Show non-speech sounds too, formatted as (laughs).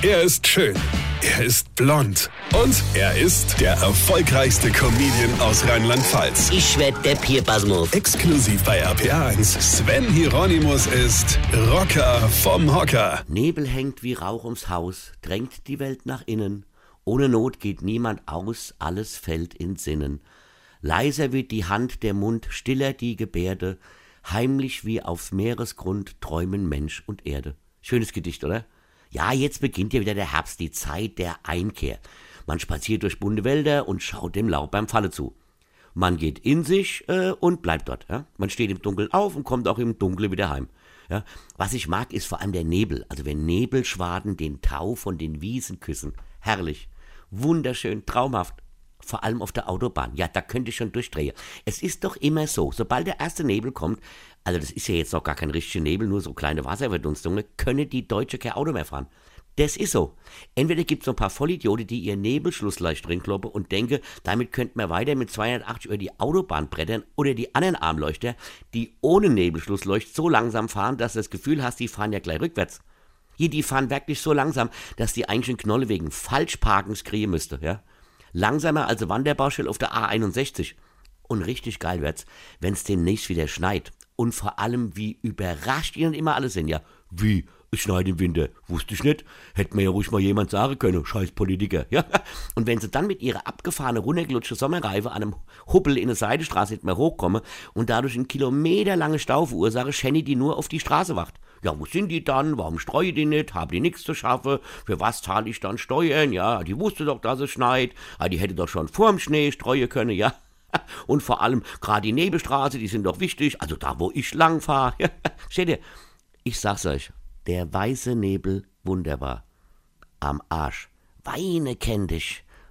Er ist schön. Er ist blond. Und er ist der erfolgreichste Comedian aus Rheinland-Pfalz. Ich werd der Pierpasmus. Exklusiv bei RPA1. Sven Hieronymus ist Rocker vom Hocker. Nebel hängt wie Rauch ums Haus, drängt die Welt nach innen. Ohne Not geht niemand aus, alles fällt in Sinnen. Leiser wird die Hand, der Mund, stiller die Gebärde. Heimlich wie auf Meeresgrund träumen Mensch und Erde. Schönes Gedicht, oder? Ja, jetzt beginnt ja wieder der Herbst, die Zeit der Einkehr. Man spaziert durch bunte Wälder und schaut dem Laub beim Falle zu. Man geht in sich äh, und bleibt dort. Ja? Man steht im Dunkeln auf und kommt auch im Dunkeln wieder heim. Ja? Was ich mag, ist vor allem der Nebel. Also wenn Nebelschwaden den Tau von den Wiesen küssen. Herrlich. Wunderschön, traumhaft. Vor allem auf der Autobahn. Ja, da könnte ich schon durchdrehen. Es ist doch immer so, sobald der erste Nebel kommt, also das ist ja jetzt noch gar kein richtiger Nebel, nur so kleine Wasserverdunstungen, können die Deutsche kein Auto mehr fahren. Das ist so. Entweder gibt es so ein paar Vollidioten, die ihr Nebelschluss leicht drinkloppen und denken, damit könnten wir weiter mit 280 über die Autobahn brettern, oder die anderen Armleuchter, die ohne Nebelschlussleucht so langsam fahren, dass du das Gefühl hast, die fahren ja gleich rückwärts. Hier, die fahren wirklich so langsam, dass die eigentlich einen Knolle wegen Falschparkens kriegen müsste, ja. Langsamer als Wanderbaustelle auf der A61. Und richtig geil wird's, wenn's demnächst wieder schneit. Und vor allem, wie überrascht ihnen immer alle sind, ja. Wie? Es schneit im Winter. Wusste ich nicht. Hätte mir ja ruhig mal jemand sagen können. Scheiß Politiker. Ja. (laughs) Und wenn sie dann mit ihrer abgefahrenen, runtergelutschten Sommerreife an einem Huppel in eine Seidestraße nicht mehr hochkommen und dadurch einen kilometerlange Stau verursache, schenne die nur auf die Straße wacht. Ja, wo sind die dann? Warum streue die nicht? Haben die nichts zu schaffen? Für was zahle ich dann Steuern? Ja, die wusste doch, dass es schneit. Ah, die hätte doch schon vorm Schnee streuen können, ja. (laughs) Und vor allem, gerade die Nebelstraße, die sind doch wichtig. Also da, wo ich lang fahre. (laughs) Steht ihr? Ich sag's euch, der weiße Nebel, wunderbar. Am Arsch. Weine kenn dich.